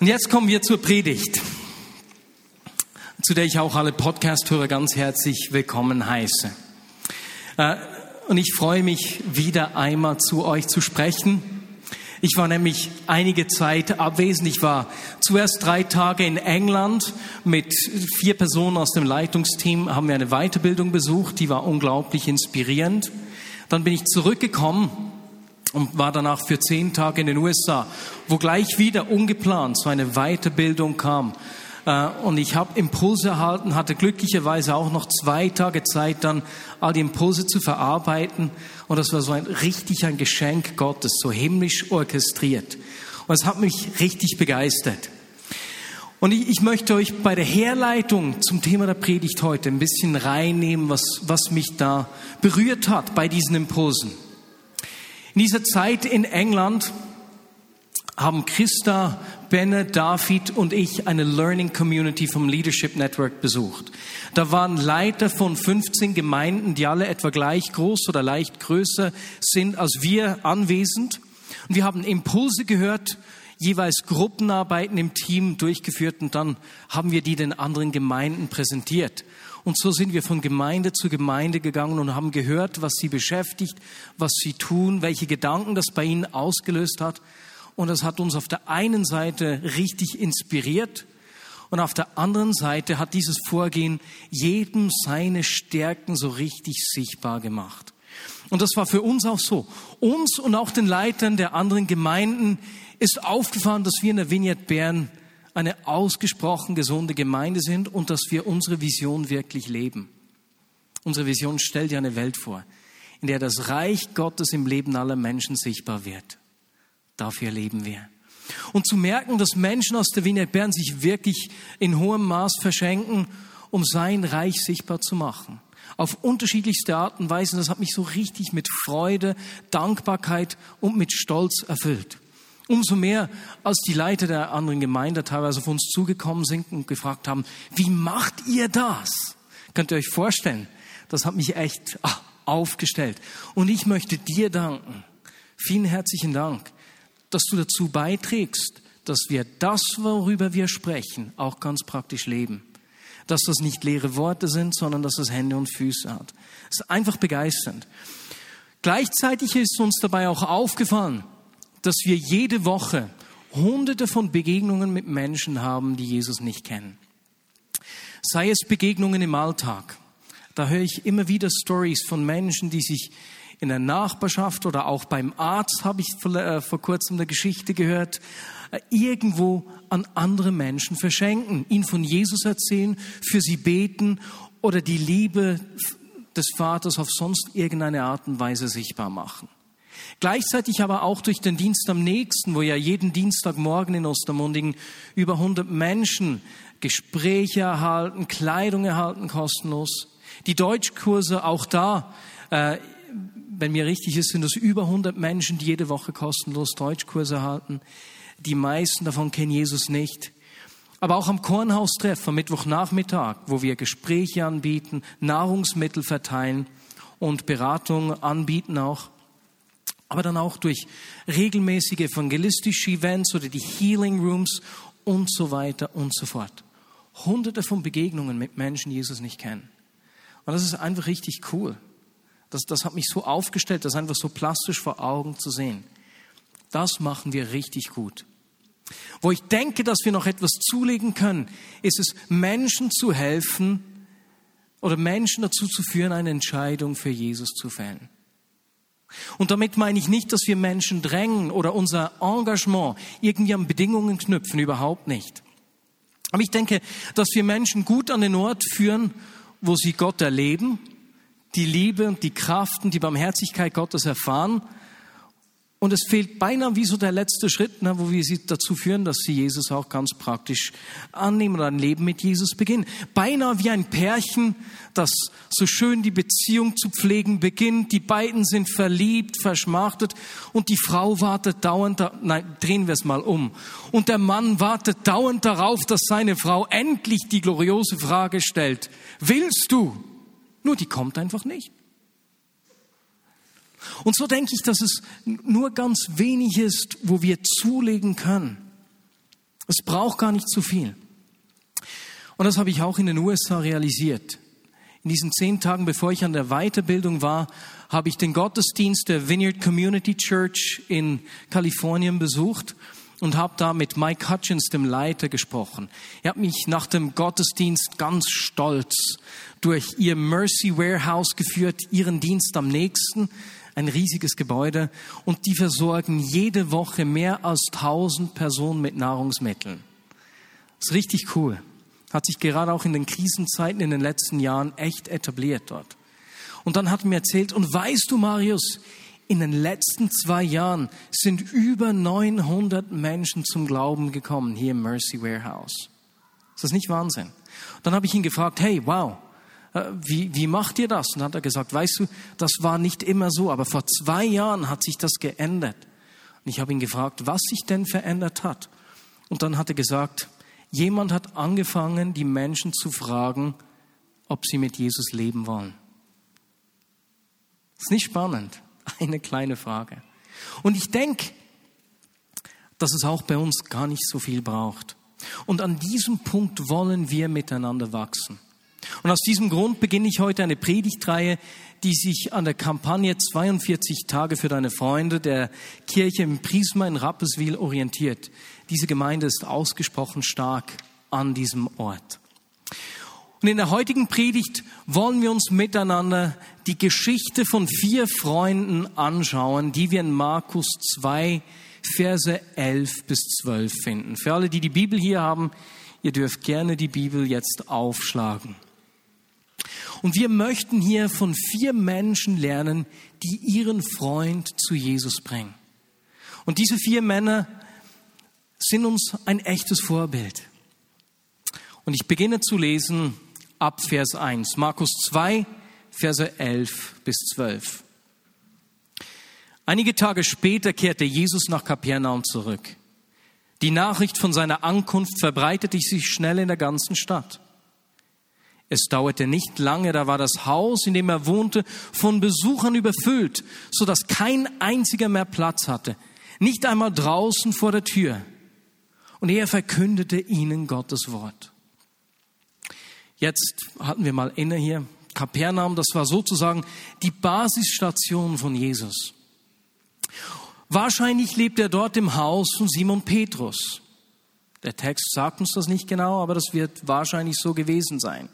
Und jetzt kommen wir zur Predigt, zu der ich auch alle Podcast-Hörer ganz herzlich willkommen heiße. Äh, und ich freue mich, wieder einmal zu euch zu sprechen. Ich war nämlich einige Zeit abwesend. Ich war zuerst drei Tage in England mit vier Personen aus dem Leitungsteam, haben wir eine Weiterbildung besucht, die war unglaublich inspirierend. Dann bin ich zurückgekommen und war danach für zehn Tage in den USA, wo gleich wieder ungeplant so eine Weiterbildung kam. Äh, und ich habe Impulse erhalten, hatte glücklicherweise auch noch zwei Tage Zeit, dann all die Impulse zu verarbeiten. Und das war so ein richtig ein Geschenk Gottes, so himmlisch orchestriert. Und es hat mich richtig begeistert. Und ich, ich, möchte euch bei der Herleitung zum Thema der Predigt heute ein bisschen reinnehmen, was, was mich da berührt hat bei diesen Impulsen. In dieser Zeit in England haben Christa, Benne, David und ich eine Learning Community vom Leadership Network besucht. Da waren Leiter von 15 Gemeinden, die alle etwa gleich groß oder leicht größer sind als wir anwesend. Und wir haben Impulse gehört, jeweils Gruppenarbeiten im Team durchgeführt und dann haben wir die den anderen Gemeinden präsentiert. Und so sind wir von Gemeinde zu Gemeinde gegangen und haben gehört, was sie beschäftigt, was sie tun, welche Gedanken das bei ihnen ausgelöst hat. Und das hat uns auf der einen Seite richtig inspiriert und auf der anderen Seite hat dieses Vorgehen jedem seine Stärken so richtig sichtbar gemacht. Und das war für uns auch so. Uns und auch den Leitern der anderen Gemeinden ist aufgefallen, dass wir in der Vignette Bern eine ausgesprochen gesunde Gemeinde sind und dass wir unsere Vision wirklich leben. Unsere Vision stellt ja eine Welt vor, in der das Reich Gottes im Leben aller Menschen sichtbar wird. Dafür leben wir. Und zu merken, dass Menschen aus der Wiener Bern sich wirklich in hohem Maß verschenken, um sein Reich sichtbar zu machen. Auf unterschiedlichste Art und Weise. Das hat mich so richtig mit Freude, Dankbarkeit und mit Stolz erfüllt. Umso mehr, als die Leiter der anderen Gemeinde teilweise auf uns zugekommen sind und gefragt haben, wie macht ihr das? Könnt ihr euch vorstellen? Das hat mich echt ach, aufgestellt. Und ich möchte dir danken. Vielen herzlichen Dank, dass du dazu beiträgst, dass wir das, worüber wir sprechen, auch ganz praktisch leben. Dass das nicht leere Worte sind, sondern dass es Hände und Füße hat. Es ist einfach begeisternd. Gleichzeitig ist uns dabei auch aufgefallen, dass wir jede Woche hunderte von Begegnungen mit Menschen haben, die Jesus nicht kennen. Sei es Begegnungen im Alltag. Da höre ich immer wieder Stories von Menschen, die sich in der Nachbarschaft oder auch beim Arzt, habe ich vor, äh, kurzem eine Geschichte gehört, äh, irgendwo an andere Menschen verschenken, ihnen von Jesus erzählen, für sie beten oder die Liebe des Vaters auf sonst irgendeine Art und Weise sichtbar machen. Gleichzeitig aber auch durch den Dienst am nächsten, wo ja jeden Dienstagmorgen in Ostermundingen über 100 Menschen Gespräche erhalten, Kleidung erhalten, kostenlos. Die Deutschkurse auch da, äh, wenn mir richtig ist, sind es über 100 Menschen, die jede Woche kostenlos Deutschkurse erhalten. Die meisten davon kennen Jesus nicht. Aber auch am Kornhaustreff am Mittwochnachmittag, wo wir Gespräche anbieten, Nahrungsmittel verteilen und Beratung anbieten auch aber dann auch durch regelmäßige evangelistische Events oder die Healing Rooms und so weiter und so fort. Hunderte von Begegnungen mit Menschen, die Jesus nicht kennen. Und das ist einfach richtig cool. Das, das hat mich so aufgestellt, das einfach so plastisch vor Augen zu sehen. Das machen wir richtig gut. Wo ich denke, dass wir noch etwas zulegen können, ist es, Menschen zu helfen oder Menschen dazu zu führen, eine Entscheidung für Jesus zu fällen. Und damit meine ich nicht, dass wir Menschen drängen oder unser Engagement irgendwie an Bedingungen knüpfen, überhaupt nicht. Aber ich denke, dass wir Menschen gut an den Ort führen, wo sie Gott erleben, die Liebe und die Kraft und die Barmherzigkeit Gottes erfahren und es fehlt beinahe wie so der letzte Schritt, ne, wo wir sie dazu führen, dass sie Jesus auch ganz praktisch annehmen oder ein Leben mit Jesus beginnen. Beinahe wie ein Pärchen, das so schön die Beziehung zu pflegen beginnt. Die beiden sind verliebt, verschmachtet und die Frau wartet dauernd, nein, drehen wir es mal um. Und der Mann wartet dauernd darauf, dass seine Frau endlich die gloriose Frage stellt. Willst du? Nur die kommt einfach nicht. Und so denke ich, dass es nur ganz wenig ist, wo wir zulegen können, Es braucht gar nicht zu viel. Und das habe ich auch in den USA realisiert. In diesen zehn Tagen, bevor ich an der Weiterbildung war, habe ich den Gottesdienst der Vineyard Community Church in Kalifornien besucht und habe da mit Mike Hutchins, dem Leiter, gesprochen. Er hat mich nach dem Gottesdienst ganz stolz durch ihr Mercy Warehouse geführt, ihren Dienst am nächsten, ein riesiges Gebäude, und die versorgen jede Woche mehr als 1000 Personen mit Nahrungsmitteln. Das ist richtig cool. Hat sich gerade auch in den Krisenzeiten in den letzten Jahren echt etabliert dort. Und dann hat er mir erzählt, und weißt du, Marius, in den letzten zwei Jahren sind über 900 Menschen zum Glauben gekommen hier im Mercy Warehouse. Ist das nicht Wahnsinn? Dann habe ich ihn gefragt, hey, wow, wie, wie macht ihr das? Und hat er gesagt, weißt du, das war nicht immer so, aber vor zwei Jahren hat sich das geändert. Und ich habe ihn gefragt, was sich denn verändert hat. Und dann hat er gesagt, jemand hat angefangen, die Menschen zu fragen, ob sie mit Jesus leben wollen. Ist nicht spannend? Eine kleine Frage. Und ich denke, dass es auch bei uns gar nicht so viel braucht. Und an diesem Punkt wollen wir miteinander wachsen. Und aus diesem Grund beginne ich heute eine Predigtreihe, die sich an der Kampagne 42 Tage für deine Freunde der Kirche im Prisma in Rapperswil orientiert. Diese Gemeinde ist ausgesprochen stark an diesem Ort. Und in der heutigen Predigt wollen wir uns miteinander die Geschichte von vier Freunden anschauen, die wir in Markus 2, Verse 11 bis 12 finden. Für alle, die die Bibel hier haben, ihr dürft gerne die Bibel jetzt aufschlagen. Und wir möchten hier von vier Menschen lernen, die ihren Freund zu Jesus bringen. Und diese vier Männer sind uns ein echtes Vorbild. Und ich beginne zu lesen ab Vers 1. Markus 2, Verse 11 bis 12. Einige Tage später kehrte Jesus nach Kapernaum zurück. Die Nachricht von seiner Ankunft verbreitete sich schnell in der ganzen Stadt. Es dauerte nicht lange, da war das Haus, in dem er wohnte, von Besuchern überfüllt, so dass kein einziger mehr Platz hatte, nicht einmal draußen vor der Tür. Und er verkündete ihnen Gottes Wort. Jetzt hatten wir mal inne hier. Kapernaum, das war sozusagen die Basisstation von Jesus. Wahrscheinlich lebt er dort im Haus von Simon Petrus. Der Text sagt uns das nicht genau, aber das wird wahrscheinlich so gewesen sein.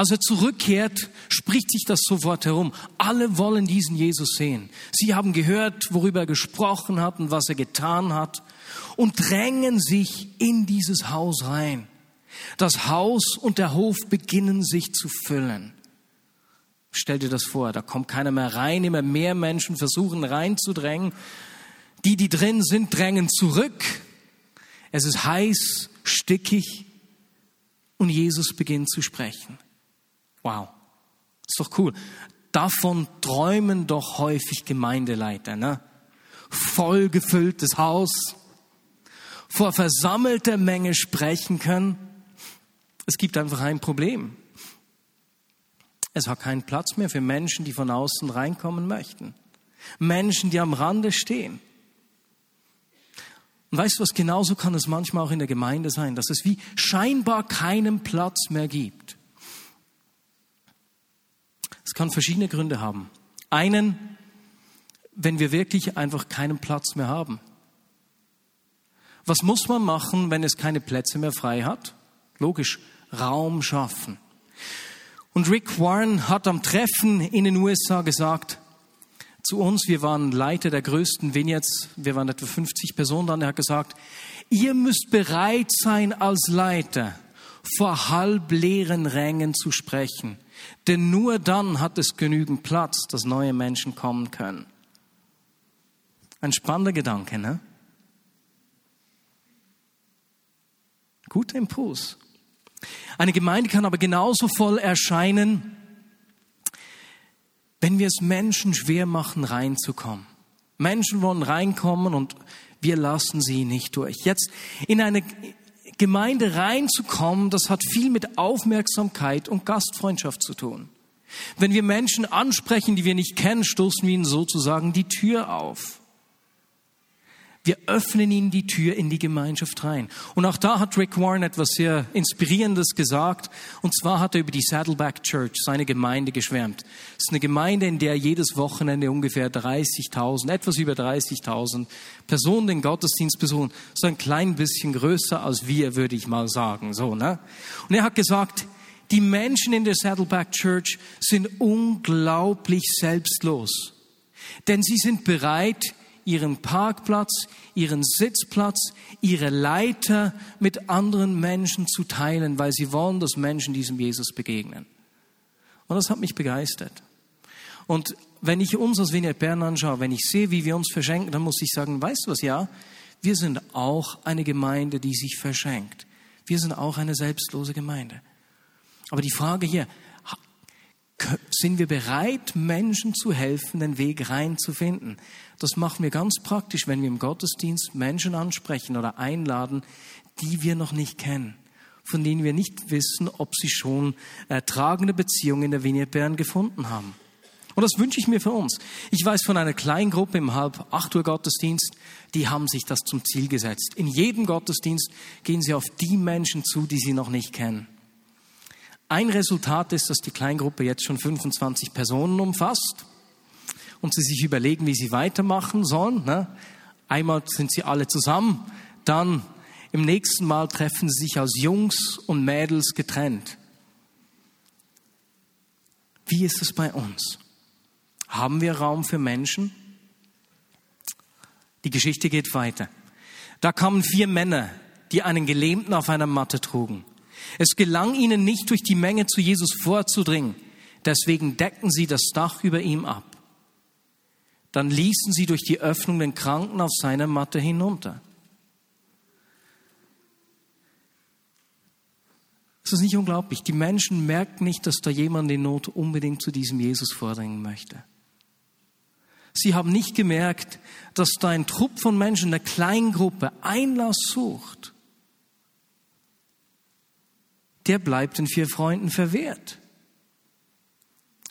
Als er zurückkehrt, spricht sich das sofort herum. Alle wollen diesen Jesus sehen. Sie haben gehört, worüber er gesprochen hat und was er getan hat und drängen sich in dieses Haus rein. Das Haus und der Hof beginnen sich zu füllen. Stell dir das vor, da kommt keiner mehr rein, immer mehr Menschen versuchen reinzudrängen. Die, die drin sind, drängen zurück. Es ist heiß, stickig und Jesus beginnt zu sprechen. Wow, ist doch cool. Davon träumen doch häufig Gemeindeleiter, ne? Voll gefülltes Haus, vor versammelter Menge sprechen können. Es gibt einfach ein Problem. Es hat keinen Platz mehr für Menschen, die von außen reinkommen möchten. Menschen, die am Rande stehen. Und weißt du was, genauso kann es manchmal auch in der Gemeinde sein, dass es wie scheinbar keinen Platz mehr gibt. Es kann verschiedene Gründe haben. Einen, wenn wir wirklich einfach keinen Platz mehr haben. Was muss man machen, wenn es keine Plätze mehr frei hat? Logisch, Raum schaffen. Und Rick Warren hat am Treffen in den USA gesagt, zu uns, wir waren Leiter der größten Vineyards, wir waren etwa 50 Personen dann, er hat gesagt, ihr müsst bereit sein als Leiter, vor halbleeren Rängen zu sprechen. Denn nur dann hat es genügend Platz, dass neue Menschen kommen können. Ein spannender Gedanke, ne? Guter Impuls. Eine Gemeinde kann aber genauso voll erscheinen, wenn wir es Menschen schwer machen, reinzukommen. Menschen wollen reinkommen und wir lassen sie nicht durch. Jetzt in eine Gemeinde reinzukommen, das hat viel mit Aufmerksamkeit und Gastfreundschaft zu tun. Wenn wir Menschen ansprechen, die wir nicht kennen, stoßen wir ihnen sozusagen die Tür auf. Wir öffnen ihnen die Tür in die Gemeinschaft rein. Und auch da hat Rick Warren etwas sehr Inspirierendes gesagt. Und zwar hat er über die Saddleback Church, seine Gemeinde, geschwärmt. Es ist eine Gemeinde, in der jedes Wochenende ungefähr 30.000, etwas über 30.000 Personen den Gottesdienst besuchen. So ein klein bisschen größer als wir, würde ich mal sagen. So, ne? Und er hat gesagt, die Menschen in der Saddleback Church sind unglaublich selbstlos. Denn sie sind bereit, ihren Parkplatz, ihren Sitzplatz, ihre Leiter mit anderen Menschen zu teilen, weil sie wollen, dass Menschen diesem Jesus begegnen. Und das hat mich begeistert. Und wenn ich uns als Vineyard Bern anschaue, wenn ich sehe, wie wir uns verschenken, dann muss ich sagen, weißt du was, ja, wir sind auch eine Gemeinde, die sich verschenkt. Wir sind auch eine selbstlose Gemeinde. Aber die Frage hier, sind wir bereit, Menschen zu helfen, den Weg reinzufinden? Das machen wir ganz praktisch, wenn wir im Gottesdienst Menschen ansprechen oder einladen, die wir noch nicht kennen, von denen wir nicht wissen, ob sie schon ertragende Beziehungen in der Vineyard Bern gefunden haben. Und das wünsche ich mir für uns. Ich weiß von einer Kleingruppe im halb acht Uhr Gottesdienst, die haben sich das zum Ziel gesetzt. In jedem Gottesdienst gehen sie auf die Menschen zu, die sie noch nicht kennen. Ein Resultat ist, dass die Kleingruppe jetzt schon 25 Personen umfasst und sie sich überlegen, wie sie weitermachen sollen. Ne? Einmal sind sie alle zusammen, dann im nächsten Mal treffen sie sich als Jungs und Mädels getrennt. Wie ist es bei uns? Haben wir Raum für Menschen? Die Geschichte geht weiter. Da kamen vier Männer, die einen Gelähmten auf einer Matte trugen. Es gelang ihnen nicht, durch die Menge zu Jesus vorzudringen. Deswegen deckten sie das Dach über ihm ab. Dann ließen sie durch die Öffnung den Kranken auf seiner Matte hinunter. Es ist nicht unglaublich. Die Menschen merken nicht, dass da jemand in Not unbedingt zu diesem Jesus vordringen möchte. Sie haben nicht gemerkt, dass da ein Trupp von Menschen, eine Kleingruppe Einlass sucht der bleibt den vier Freunden verwehrt.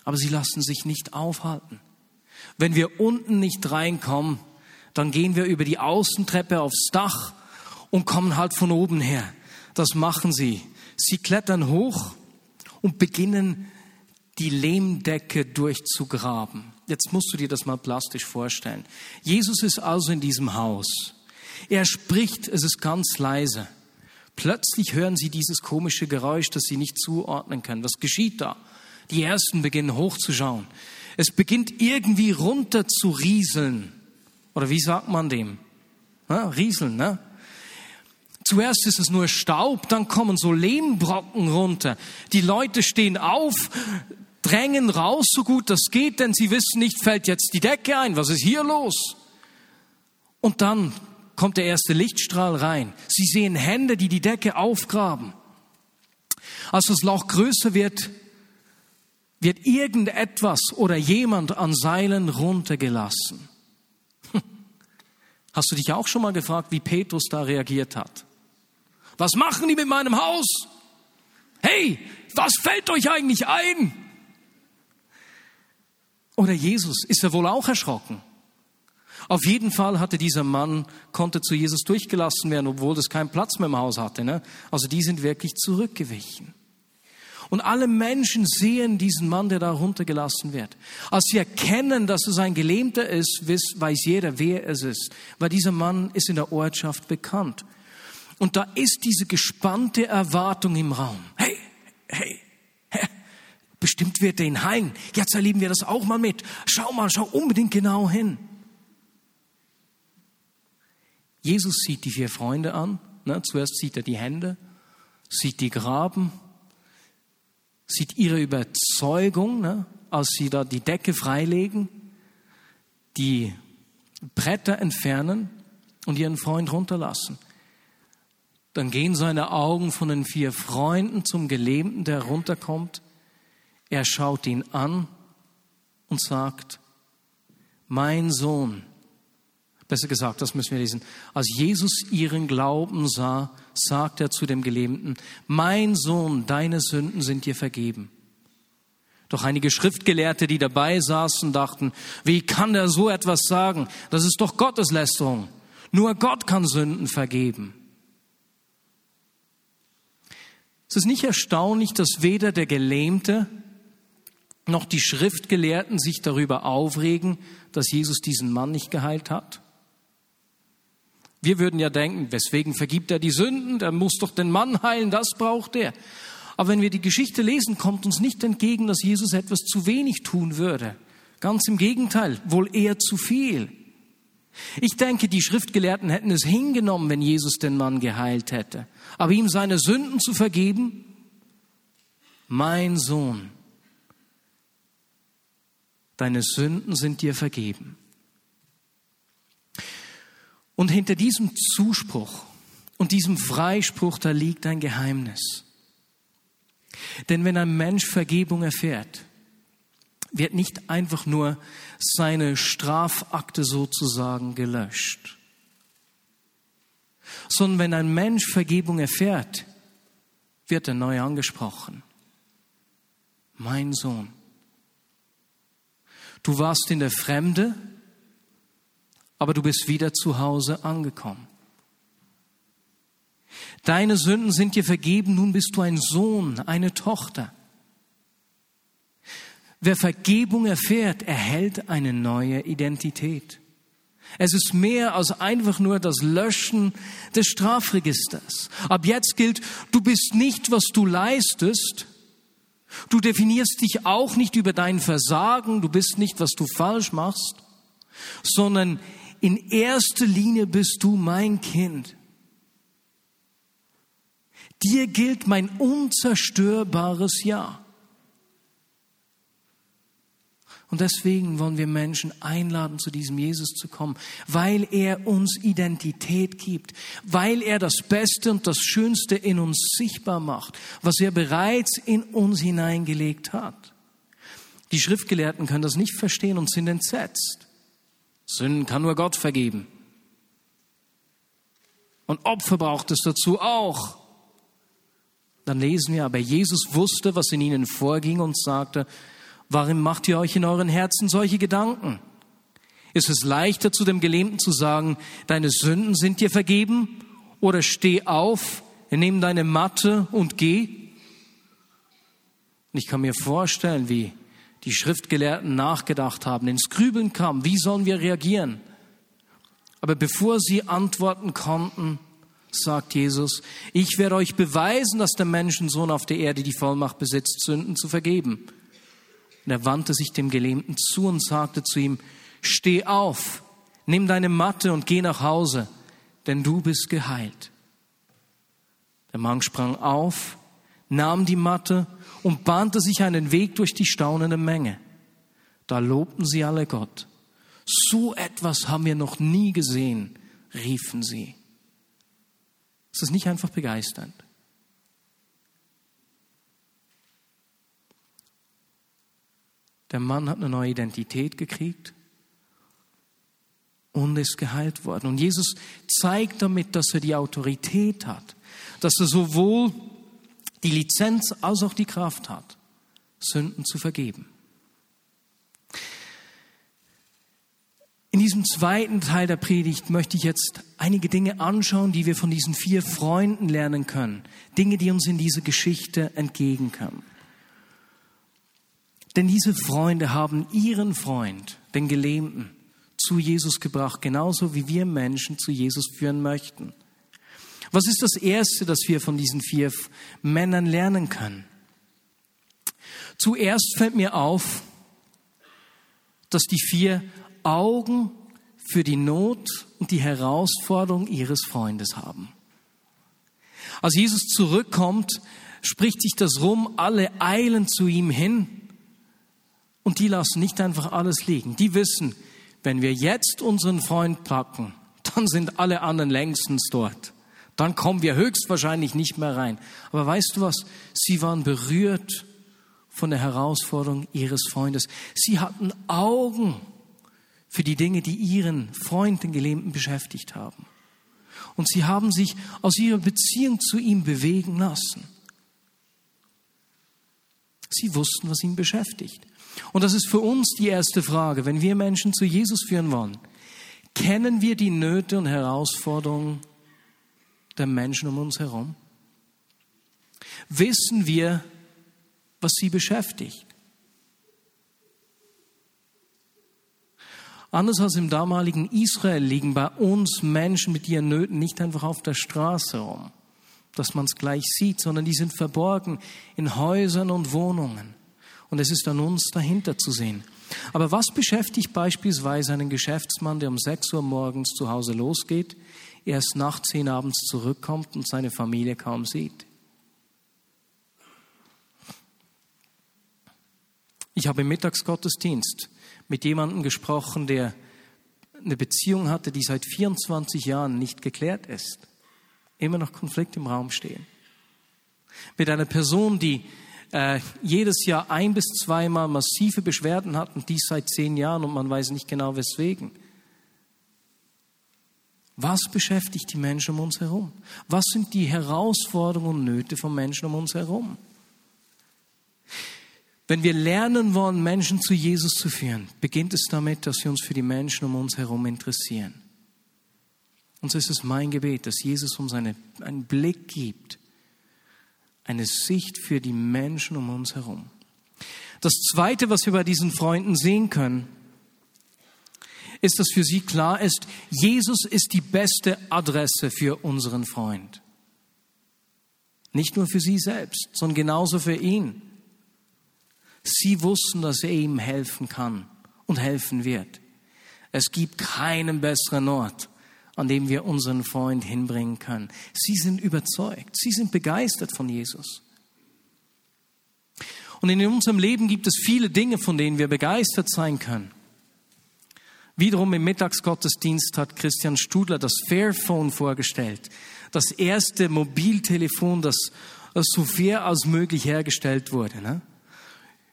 Aber sie lassen sich nicht aufhalten. Wenn wir unten nicht reinkommen, dann gehen wir über die Außentreppe aufs Dach und kommen halt von oben her. Das machen sie. Sie klettern hoch und beginnen die Lehmdecke durchzugraben. Jetzt musst du dir das mal plastisch vorstellen. Jesus ist also in diesem Haus. Er spricht, es ist ganz leise. Plötzlich hören sie dieses komische Geräusch, das sie nicht zuordnen können. Was geschieht da? Die Ersten beginnen hochzuschauen. Es beginnt irgendwie runter zu rieseln. Oder wie sagt man dem? Ja, rieseln, ne? Zuerst ist es nur Staub, dann kommen so Lehmbrocken runter. Die Leute stehen auf, drängen raus, so gut das geht, denn sie wissen nicht, fällt jetzt die Decke ein, was ist hier los? Und dann kommt der erste Lichtstrahl rein. Sie sehen Hände, die die Decke aufgraben. Als das Loch größer wird, wird irgendetwas oder jemand an Seilen runtergelassen. Hast du dich auch schon mal gefragt, wie Petrus da reagiert hat? Was machen die mit meinem Haus? Hey, was fällt euch eigentlich ein? Oder Jesus, ist er wohl auch erschrocken? Auf jeden Fall hatte dieser Mann, konnte zu Jesus durchgelassen werden, obwohl das keinen Platz mehr im Haus hatte. Ne? Also die sind wirklich zurückgewichen. Und alle Menschen sehen diesen Mann, der da runtergelassen wird. Als sie erkennen, dass es ein Gelähmter ist, weiß jeder, wer es ist. Weil dieser Mann ist in der Ortschaft bekannt. Und da ist diese gespannte Erwartung im Raum. Hey, hey, hey bestimmt wird er ihn heilen. Jetzt erleben wir das auch mal mit. Schau mal, schau unbedingt genau hin. Jesus sieht die vier Freunde an. Ne? Zuerst sieht er die Hände, sieht die Graben, sieht ihre Überzeugung, ne? als sie da die Decke freilegen, die Bretter entfernen und ihren Freund runterlassen. Dann gehen seine Augen von den vier Freunden zum Gelähmten, der runterkommt. Er schaut ihn an und sagt, mein Sohn, Besser gesagt, das müssen wir lesen. Als Jesus ihren Glauben sah, sagt er zu dem Gelähmten, mein Sohn, deine Sünden sind dir vergeben. Doch einige Schriftgelehrte, die dabei saßen, dachten, wie kann er so etwas sagen? Das ist doch Gotteslästerung. Nur Gott kann Sünden vergeben. Es ist nicht erstaunlich, dass weder der Gelähmte noch die Schriftgelehrten sich darüber aufregen, dass Jesus diesen Mann nicht geheilt hat. Wir würden ja denken, weswegen vergibt er die Sünden? Der muss doch den Mann heilen, das braucht er. Aber wenn wir die Geschichte lesen, kommt uns nicht entgegen, dass Jesus etwas zu wenig tun würde. Ganz im Gegenteil, wohl eher zu viel. Ich denke, die Schriftgelehrten hätten es hingenommen, wenn Jesus den Mann geheilt hätte. Aber ihm seine Sünden zu vergeben, mein Sohn, deine Sünden sind dir vergeben. Und hinter diesem Zuspruch und diesem Freispruch, da liegt ein Geheimnis. Denn wenn ein Mensch Vergebung erfährt, wird nicht einfach nur seine Strafakte sozusagen gelöscht, sondern wenn ein Mensch Vergebung erfährt, wird er neu angesprochen. Mein Sohn, du warst in der Fremde, aber du bist wieder zu Hause angekommen. Deine Sünden sind dir vergeben, nun bist du ein Sohn, eine Tochter. Wer Vergebung erfährt, erhält eine neue Identität. Es ist mehr als einfach nur das Löschen des Strafregisters. Ab jetzt gilt, du bist nicht, was du leistest. Du definierst dich auch nicht über dein Versagen, du bist nicht, was du falsch machst, sondern in erster Linie bist du mein Kind. Dir gilt mein unzerstörbares Ja. Und deswegen wollen wir Menschen einladen, zu diesem Jesus zu kommen, weil er uns Identität gibt, weil er das Beste und das Schönste in uns sichtbar macht, was er bereits in uns hineingelegt hat. Die Schriftgelehrten können das nicht verstehen und sind entsetzt. Sünden kann nur Gott vergeben. Und Opfer braucht es dazu auch. Dann lesen wir, aber Jesus wusste, was in ihnen vorging und sagte, warum macht ihr euch in euren Herzen solche Gedanken? Ist es leichter zu dem Gelähmten zu sagen, deine Sünden sind dir vergeben? Oder steh auf, nimm deine Matte und geh? Und ich kann mir vorstellen, wie die Schriftgelehrten nachgedacht haben, ins Grübeln kam, wie sollen wir reagieren? Aber bevor sie antworten konnten, sagt Jesus, ich werde euch beweisen, dass der Menschensohn auf der Erde die Vollmacht besitzt, Sünden zu vergeben. Und er wandte sich dem Gelähmten zu und sagte zu ihm, steh auf, nimm deine Matte und geh nach Hause, denn du bist geheilt. Der Mann sprang auf, nahm die Matte und bahnte sich einen Weg durch die staunende Menge. Da lobten sie alle Gott. So etwas haben wir noch nie gesehen, riefen sie. Ist das nicht einfach begeisternd? Der Mann hat eine neue Identität gekriegt und ist geheilt worden. Und Jesus zeigt damit, dass er die Autorität hat, dass er sowohl die Lizenz als auch die Kraft hat, Sünden zu vergeben. In diesem zweiten Teil der Predigt möchte ich jetzt einige Dinge anschauen, die wir von diesen vier Freunden lernen können. Dinge, die uns in diese Geschichte entgegenkommen. Denn diese Freunde haben ihren Freund, den Gelähmten, zu Jesus gebracht, genauso wie wir Menschen zu Jesus führen möchten. Was ist das Erste, das wir von diesen vier Männern lernen können? Zuerst fällt mir auf, dass die vier Augen für die Not und die Herausforderung ihres Freundes haben. Als Jesus zurückkommt, spricht sich das rum, alle eilen zu ihm hin und die lassen nicht einfach alles liegen. Die wissen, wenn wir jetzt unseren Freund packen, dann sind alle anderen längstens dort. Dann kommen wir höchstwahrscheinlich nicht mehr rein. Aber weißt du was? Sie waren berührt von der Herausforderung ihres Freundes. Sie hatten Augen für die Dinge, die ihren Freund, den Gelähmten, beschäftigt haben. Und sie haben sich aus ihrer Beziehung zu ihm bewegen lassen. Sie wussten, was ihn beschäftigt. Und das ist für uns die erste Frage, wenn wir Menschen zu Jesus führen wollen. Kennen wir die Nöte und Herausforderungen der Menschen um uns herum? Wissen wir, was sie beschäftigt? Anders als im damaligen Israel liegen bei uns Menschen mit ihren Nöten nicht einfach auf der Straße rum, dass man es gleich sieht, sondern die sind verborgen in Häusern und Wohnungen. Und es ist an uns dahinter zu sehen. Aber was beschäftigt beispielsweise einen Geschäftsmann, der um 6 Uhr morgens zu Hause losgeht, erst nach 10 abends zurückkommt und seine Familie kaum sieht? Ich habe im Mittagsgottesdienst mit jemandem gesprochen, der eine Beziehung hatte, die seit 24 Jahren nicht geklärt ist. Immer noch Konflikte im Raum stehen. Mit einer Person, die äh, jedes Jahr ein bis zweimal massive Beschwerden hat und dies seit zehn Jahren und man weiß nicht genau weswegen. Was beschäftigt die Menschen um uns herum? Was sind die Herausforderungen und Nöte von Menschen um uns herum? Wenn wir lernen wollen, Menschen zu Jesus zu führen, beginnt es damit, dass wir uns für die Menschen um uns herum interessieren. Und so ist es mein Gebet, dass Jesus uns eine, einen Blick gibt, eine Sicht für die Menschen um uns herum. Das Zweite, was wir bei diesen Freunden sehen können, ist, dass für sie klar ist, Jesus ist die beste Adresse für unseren Freund. Nicht nur für sie selbst, sondern genauso für ihn. Sie wussten, dass er ihm helfen kann und helfen wird. Es gibt keinen besseren Ort, an dem wir unseren Freund hinbringen können. Sie sind überzeugt, sie sind begeistert von Jesus. Und in unserem Leben gibt es viele Dinge, von denen wir begeistert sein können. Wiederum im Mittagsgottesdienst hat Christian Studler das Fairphone vorgestellt. Das erste Mobiltelefon, das so fair als möglich hergestellt wurde. Ne?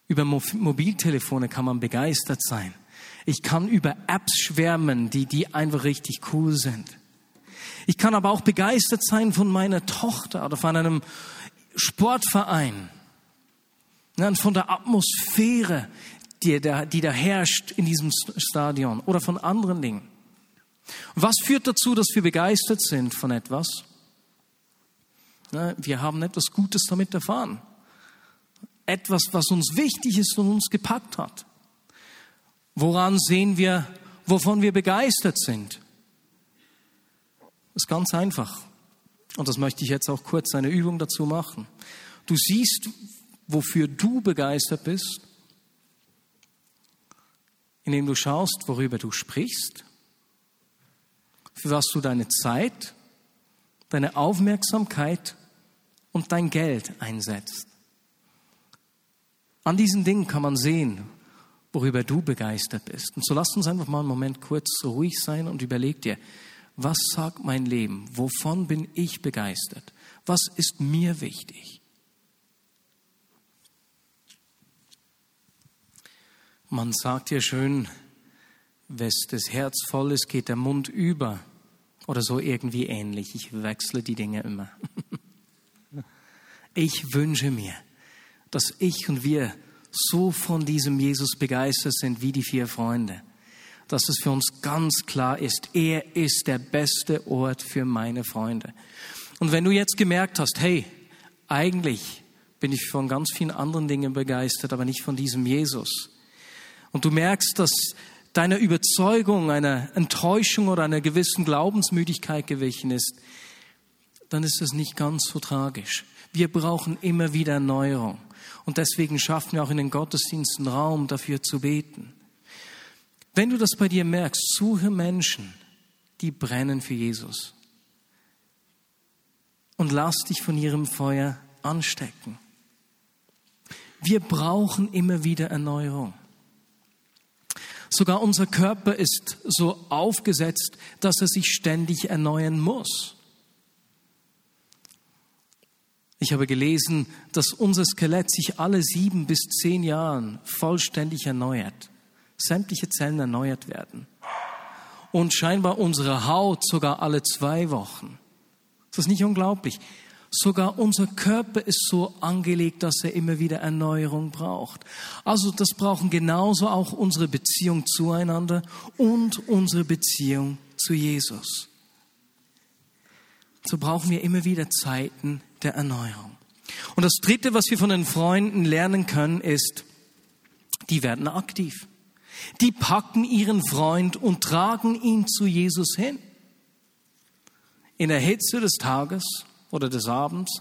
Über Mobiltelefone kann man begeistert sein. Ich kann über Apps schwärmen, die, die einfach richtig cool sind. Ich kann aber auch begeistert sein von meiner Tochter oder von einem Sportverein. Und von der Atmosphäre, die da, die da herrscht in diesem Stadion oder von anderen Dingen. was führt dazu, dass wir begeistert sind von etwas? Wir haben etwas Gutes damit erfahren etwas, was uns wichtig ist und uns gepackt hat. Woran sehen wir, wovon wir begeistert sind? Das ist ganz einfach. Und das möchte ich jetzt auch kurz eine Übung dazu machen. Du siehst, wofür du begeistert bist, indem du schaust, worüber du sprichst, für was du deine Zeit, deine Aufmerksamkeit und dein Geld einsetzt. An diesen Dingen kann man sehen, worüber du begeistert bist. Und so lasst uns einfach mal einen Moment kurz ruhig sein und überleg dir, was sagt mein Leben? Wovon bin ich begeistert? Was ist mir wichtig? Man sagt ja schön, wenn das Herz voll ist, geht der Mund über. Oder so irgendwie ähnlich. Ich wechsle die Dinge immer. Ich wünsche mir, dass ich und wir so von diesem Jesus begeistert sind wie die vier Freunde. Dass es für uns ganz klar ist, er ist der beste Ort für meine Freunde. Und wenn du jetzt gemerkt hast, hey, eigentlich bin ich von ganz vielen anderen Dingen begeistert, aber nicht von diesem Jesus. Und du merkst, dass deiner Überzeugung einer Enttäuschung oder einer gewissen Glaubensmüdigkeit gewichen ist, dann ist es nicht ganz so tragisch. Wir brauchen immer wieder Erneuerung. Und deswegen schaffen wir auch in den Gottesdiensten Raum dafür zu beten. Wenn du das bei dir merkst, suche Menschen, die brennen für Jesus. Und lass dich von ihrem Feuer anstecken. Wir brauchen immer wieder Erneuerung. Sogar unser Körper ist so aufgesetzt, dass er sich ständig erneuern muss. Ich habe gelesen, dass unser Skelett sich alle sieben bis zehn Jahren vollständig erneuert. Sämtliche Zellen erneuert werden. Und scheinbar unsere Haut sogar alle zwei Wochen. Ist das nicht unglaublich? Sogar unser Körper ist so angelegt, dass er immer wieder Erneuerung braucht. Also das brauchen genauso auch unsere Beziehung zueinander und unsere Beziehung zu Jesus. So brauchen wir immer wieder Zeiten der Erneuerung. Und das Dritte, was wir von den Freunden lernen können, ist, die werden aktiv. Die packen ihren Freund und tragen ihn zu Jesus hin. In der Hitze des Tages oder des Abends.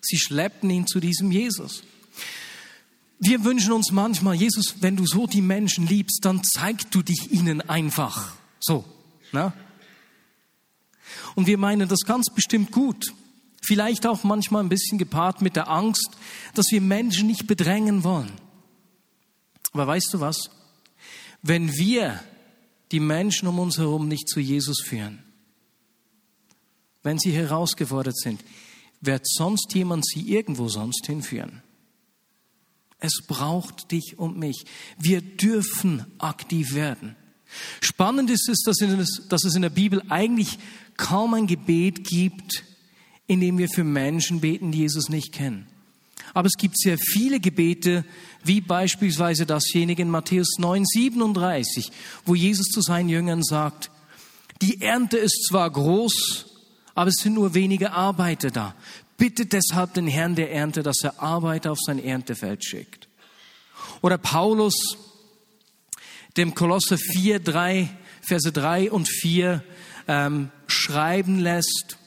Sie schleppen ihn zu diesem Jesus. Wir wünschen uns manchmal, Jesus, wenn du so die Menschen liebst, dann zeig du dich ihnen einfach. So. Ne? Und wir meinen das ganz bestimmt gut. Vielleicht auch manchmal ein bisschen gepaart mit der Angst, dass wir Menschen nicht bedrängen wollen. Aber weißt du was? Wenn wir die Menschen um uns herum nicht zu Jesus führen, wenn sie herausgefordert sind, wird sonst jemand sie irgendwo sonst hinführen. Es braucht dich und mich. Wir dürfen aktiv werden. Spannend ist es, dass es in der Bibel eigentlich kaum ein Gebet gibt, in dem wir für Menschen beten, die Jesus nicht kennen. Aber es gibt sehr viele Gebete, wie beispielsweise dasjenige in Matthäus 9, 37, wo Jesus zu seinen Jüngern sagt, die Ernte ist zwar groß, aber es sind nur wenige Arbeiter da. Bittet deshalb den Herrn der Ernte, dass er Arbeiter auf sein Erntefeld schickt. Oder Paulus, dem Kolosse 4, 3, Verse 3 und 4 ähm, schreiben lässt,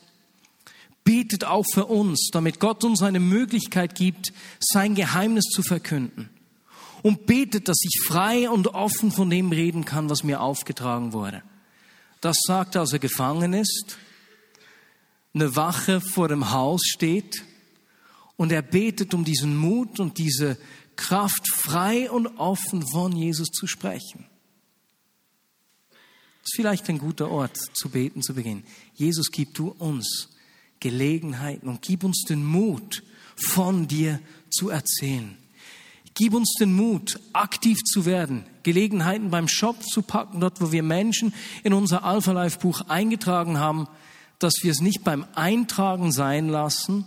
betet auch für uns, damit Gott uns eine Möglichkeit gibt, sein Geheimnis zu verkünden. Und betet, dass ich frei und offen von dem reden kann, was mir aufgetragen wurde. Das sagt er, als er gefangen ist eine Wache vor dem Haus steht und er betet um diesen Mut und diese Kraft, frei und offen von Jesus zu sprechen. Das ist vielleicht ein guter Ort zu beten zu beginnen. Jesus, gib du uns Gelegenheiten und gib uns den Mut, von dir zu erzählen. Gib uns den Mut, aktiv zu werden, Gelegenheiten beim Shop zu packen, dort wo wir Menschen in unser Alpha Life Buch eingetragen haben, dass wir es nicht beim Eintragen sein lassen,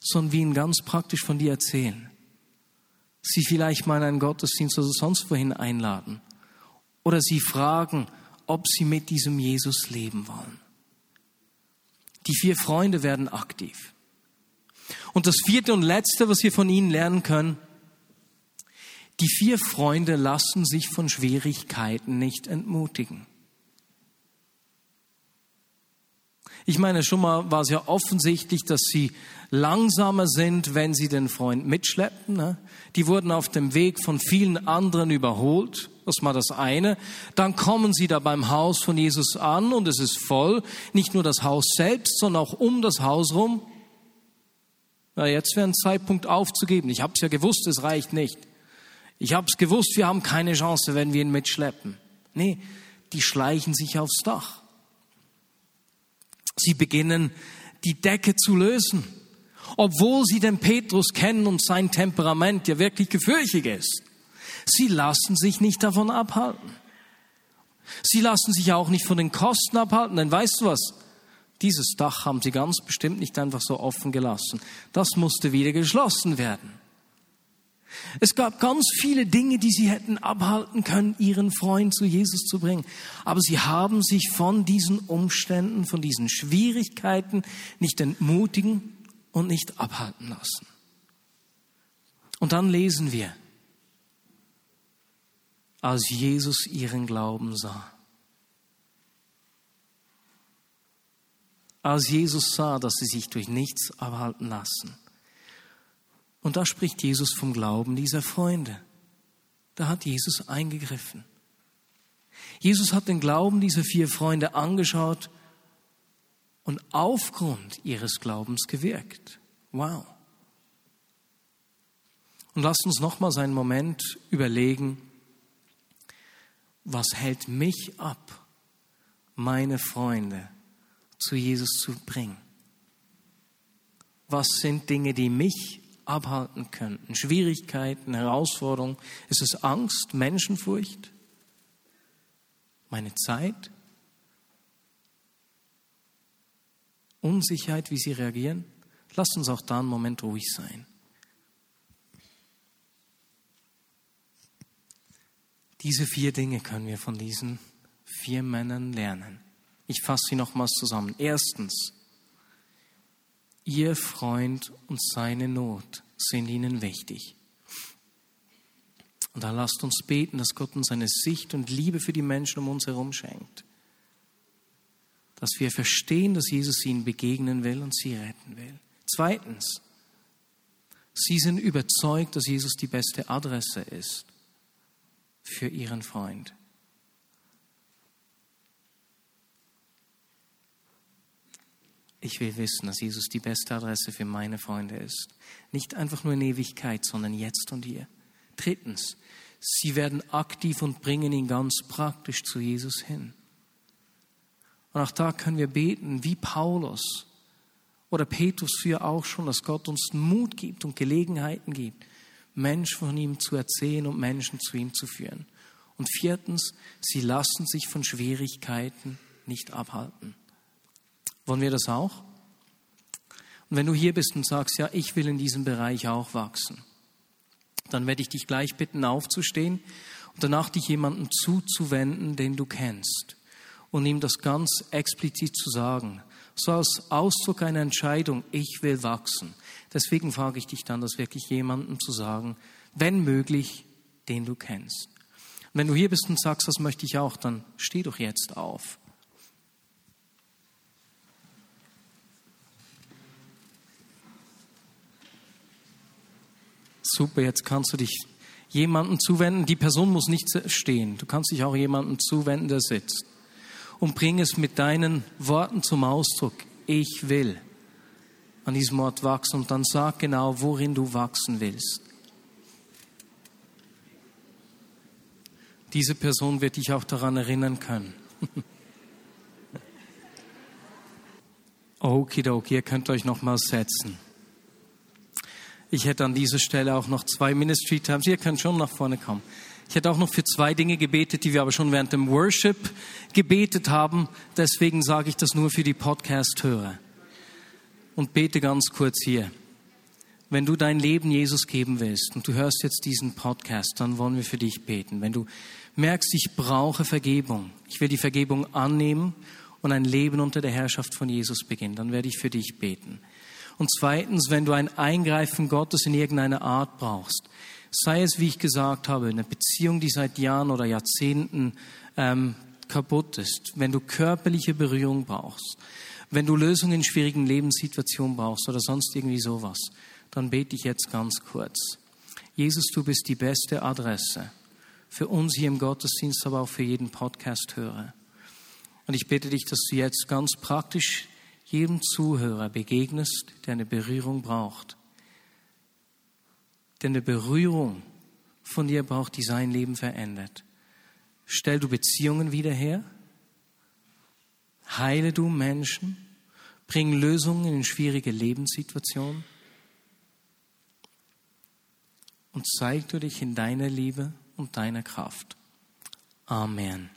sondern wir ihnen ganz praktisch von dir erzählen. Sie vielleicht mal in einen Gottesdienst oder sonst wohin einladen. Oder sie fragen, ob sie mit diesem Jesus leben wollen. Die vier Freunde werden aktiv. Und das vierte und letzte, was wir von ihnen lernen können, die vier Freunde lassen sich von Schwierigkeiten nicht entmutigen. Ich meine, schon mal war es ja offensichtlich, dass sie langsamer sind, wenn sie den Freund mitschleppen. Ne? Die wurden auf dem Weg von vielen anderen überholt. Das mal das eine. Dann kommen sie da beim Haus von Jesus an und es ist voll. Nicht nur das Haus selbst, sondern auch um das Haus rum. Na, jetzt wäre ein Zeitpunkt aufzugeben. Ich habe es ja gewusst, es reicht nicht. Ich habe es gewusst, wir haben keine Chance, wenn wir ihn mitschleppen. Nee, die schleichen sich aufs Dach. Sie beginnen, die Decke zu lösen, obwohl sie den Petrus kennen und sein Temperament ja wirklich gefürchtig ist. Sie lassen sich nicht davon abhalten. Sie lassen sich auch nicht von den Kosten abhalten, denn weißt du was? Dieses Dach haben sie ganz bestimmt nicht einfach so offen gelassen. Das musste wieder geschlossen werden. Es gab ganz viele Dinge, die sie hätten abhalten können, ihren Freund zu Jesus zu bringen. Aber sie haben sich von diesen Umständen, von diesen Schwierigkeiten nicht entmutigen und nicht abhalten lassen. Und dann lesen wir, als Jesus ihren Glauben sah. Als Jesus sah, dass sie sich durch nichts abhalten lassen und da spricht Jesus vom Glauben dieser Freunde. Da hat Jesus eingegriffen. Jesus hat den Glauben dieser vier Freunde angeschaut und aufgrund ihres Glaubens gewirkt. Wow. Und lasst uns nochmals einen Moment überlegen, was hält mich ab, meine Freunde zu Jesus zu bringen? Was sind Dinge, die mich abhalten könnten. Schwierigkeiten, Herausforderungen. Ist es Angst, Menschenfurcht? Meine Zeit? Unsicherheit, wie sie reagieren? Lasst uns auch da einen Moment ruhig sein. Diese vier Dinge können wir von diesen vier Männern lernen. Ich fasse sie nochmals zusammen. Erstens, ihr Freund und seine Not sind ihnen wichtig. Und da lasst uns beten, dass Gott uns eine Sicht und Liebe für die Menschen um uns herum schenkt. Dass wir verstehen, dass Jesus ihnen begegnen will und sie retten will. Zweitens, sie sind überzeugt, dass Jesus die beste Adresse ist für ihren Freund. Ich will wissen, dass Jesus die beste Adresse für meine Freunde ist. Nicht einfach nur in Ewigkeit, sondern jetzt und hier. Drittens, sie werden aktiv und bringen ihn ganz praktisch zu Jesus hin. Und auch da können wir beten, wie Paulus oder Petrus für auch schon, dass Gott uns Mut gibt und Gelegenheiten gibt, Menschen von ihm zu erzählen und Menschen zu ihm zu führen. Und viertens, sie lassen sich von Schwierigkeiten nicht abhalten. Wollen wir das auch? Und wenn du hier bist und sagst, ja, ich will in diesem Bereich auch wachsen, dann werde ich dich gleich bitten, aufzustehen und danach dich jemandem zuzuwenden, den du kennst und ihm das ganz explizit zu sagen. So als Ausdruck einer Entscheidung, ich will wachsen. Deswegen frage ich dich dann, das wirklich jemandem zu sagen, wenn möglich, den du kennst. Und wenn du hier bist und sagst, das möchte ich auch, dann steh doch jetzt auf. Super, jetzt kannst du dich jemandem zuwenden. Die Person muss nicht stehen. Du kannst dich auch jemandem zuwenden, der sitzt. Und bring es mit deinen Worten zum Ausdruck. Ich will an diesem Ort wachsen. Und dann sag genau, worin du wachsen willst. Diese Person wird dich auch daran erinnern können. Okidoki, ihr könnt euch noch mal setzen. Ich hätte an dieser Stelle auch noch zwei Ministry Times. Ihr könnt schon nach vorne kommen. Ich hätte auch noch für zwei Dinge gebetet, die wir aber schon während dem Worship gebetet haben. Deswegen sage ich das nur für die Podcast-Hörer. Und bete ganz kurz hier. Wenn du dein Leben Jesus geben willst und du hörst jetzt diesen Podcast, dann wollen wir für dich beten. Wenn du merkst, ich brauche Vergebung, ich will die Vergebung annehmen und ein Leben unter der Herrschaft von Jesus beginnen, dann werde ich für dich beten. Und zweitens, wenn du ein Eingreifen Gottes in irgendeiner Art brauchst, sei es, wie ich gesagt habe, eine Beziehung, die seit Jahren oder Jahrzehnten ähm, kaputt ist, wenn du körperliche Berührung brauchst, wenn du Lösungen in schwierigen Lebenssituationen brauchst oder sonst irgendwie sowas, dann bete ich jetzt ganz kurz. Jesus, du bist die beste Adresse für uns hier im Gottesdienst, aber auch für jeden Podcast-Hörer. Und ich bitte dich, dass du jetzt ganz praktisch jedem Zuhörer begegnest, der eine Berührung braucht. Denn eine Berührung von dir braucht, die sein Leben verändert. Stell du Beziehungen wieder her, heile du Menschen, bring Lösungen in schwierige Lebenssituationen und zeig du dich in deiner Liebe und deiner Kraft. Amen.